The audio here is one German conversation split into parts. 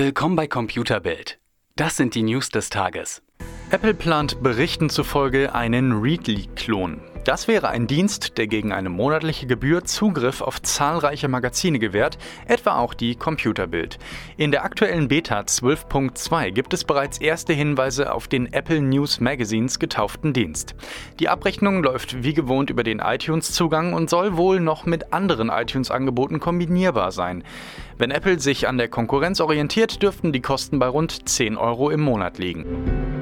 Willkommen bei Computerbild. Das sind die News des Tages. Apple plant Berichten zufolge einen Readly-Klon. Das wäre ein Dienst, der gegen eine monatliche Gebühr Zugriff auf zahlreiche Magazine gewährt, etwa auch die Computerbild. In der aktuellen Beta 12.2 gibt es bereits erste Hinweise auf den Apple News Magazines getauften Dienst. Die Abrechnung läuft wie gewohnt über den iTunes-Zugang und soll wohl noch mit anderen iTunes-Angeboten kombinierbar sein. Wenn Apple sich an der Konkurrenz orientiert, dürften die Kosten bei rund 10 Euro im Monat liegen.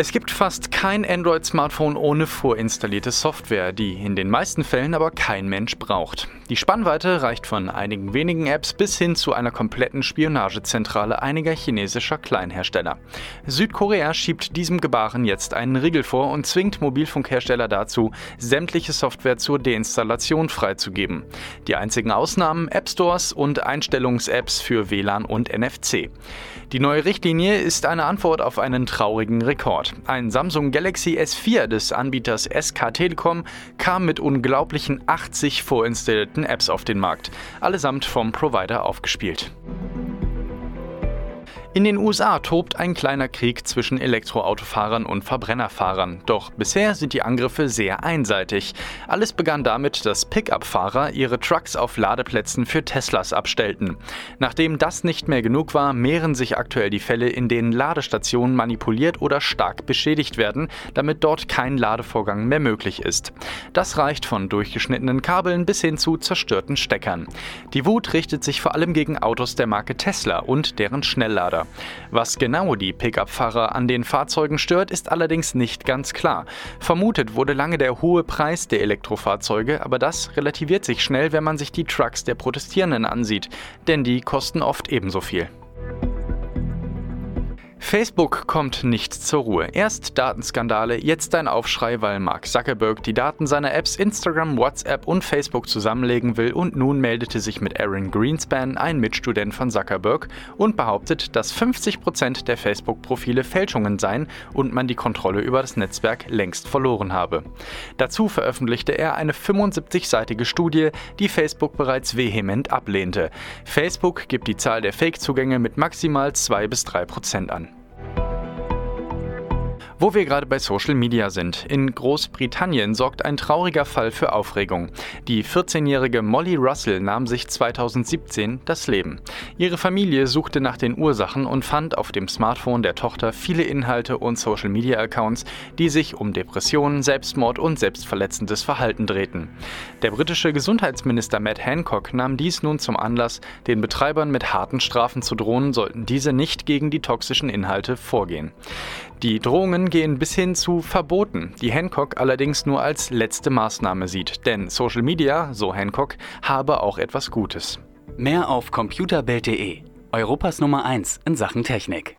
Es gibt fast kein Android-Smartphone ohne vorinstallierte Software, die in den meisten Fällen aber kein Mensch braucht. Die Spannweite reicht von einigen wenigen Apps bis hin zu einer kompletten Spionagezentrale einiger chinesischer Kleinhersteller. Südkorea schiebt diesem Gebaren jetzt einen Riegel vor und zwingt Mobilfunkhersteller dazu, sämtliche Software zur Deinstallation freizugeben. Die einzigen Ausnahmen App Stores und Einstellungs-Apps für WLAN und NFC. Die neue Richtlinie ist eine Antwort auf einen traurigen Rekord. Ein Samsung Galaxy S4 des Anbieters SK Telekom kam mit unglaublichen 80 vorinstallierten Apps auf den Markt, allesamt vom Provider aufgespielt. In den USA tobt ein kleiner Krieg zwischen Elektroautofahrern und Verbrennerfahrern. Doch bisher sind die Angriffe sehr einseitig. Alles begann damit, dass Pickup-Fahrer ihre Trucks auf Ladeplätzen für Teslas abstellten. Nachdem das nicht mehr genug war, mehren sich aktuell die Fälle, in denen Ladestationen manipuliert oder stark beschädigt werden, damit dort kein Ladevorgang mehr möglich ist. Das reicht von durchgeschnittenen Kabeln bis hin zu zerstörten Steckern. Die Wut richtet sich vor allem gegen Autos der Marke Tesla und deren Schnelllader. Was genau die Pickup-Fahrer an den Fahrzeugen stört, ist allerdings nicht ganz klar. Vermutet wurde lange der hohe Preis der Elektrofahrzeuge, aber das relativiert sich schnell, wenn man sich die Trucks der Protestierenden ansieht, denn die kosten oft ebenso viel. Facebook kommt nicht zur Ruhe. Erst Datenskandale, jetzt ein Aufschrei, weil Mark Zuckerberg die Daten seiner Apps Instagram, WhatsApp und Facebook zusammenlegen will und nun meldete sich mit Aaron Greenspan, ein Mitstudent von Zuckerberg, und behauptet, dass 50% der Facebook-Profile Fälschungen seien und man die Kontrolle über das Netzwerk längst verloren habe. Dazu veröffentlichte er eine 75-seitige Studie, die Facebook bereits vehement ablehnte. Facebook gibt die Zahl der Fake-Zugänge mit maximal 2 bis 3 Prozent an. Wo wir gerade bei Social Media sind. In Großbritannien sorgt ein trauriger Fall für Aufregung. Die 14-jährige Molly Russell nahm sich 2017 das Leben. Ihre Familie suchte nach den Ursachen und fand auf dem Smartphone der Tochter viele Inhalte und Social Media Accounts, die sich um Depressionen, Selbstmord und selbstverletzendes Verhalten drehten. Der britische Gesundheitsminister Matt Hancock nahm dies nun zum Anlass, den Betreibern mit harten Strafen zu drohen, sollten diese nicht gegen die toxischen Inhalte vorgehen. Die Drohungen gehen bis hin zu Verboten, die Hancock allerdings nur als letzte Maßnahme sieht, denn Social Media, so Hancock, habe auch etwas Gutes. Mehr auf computerbild.de, Europas Nummer 1 in Sachen Technik.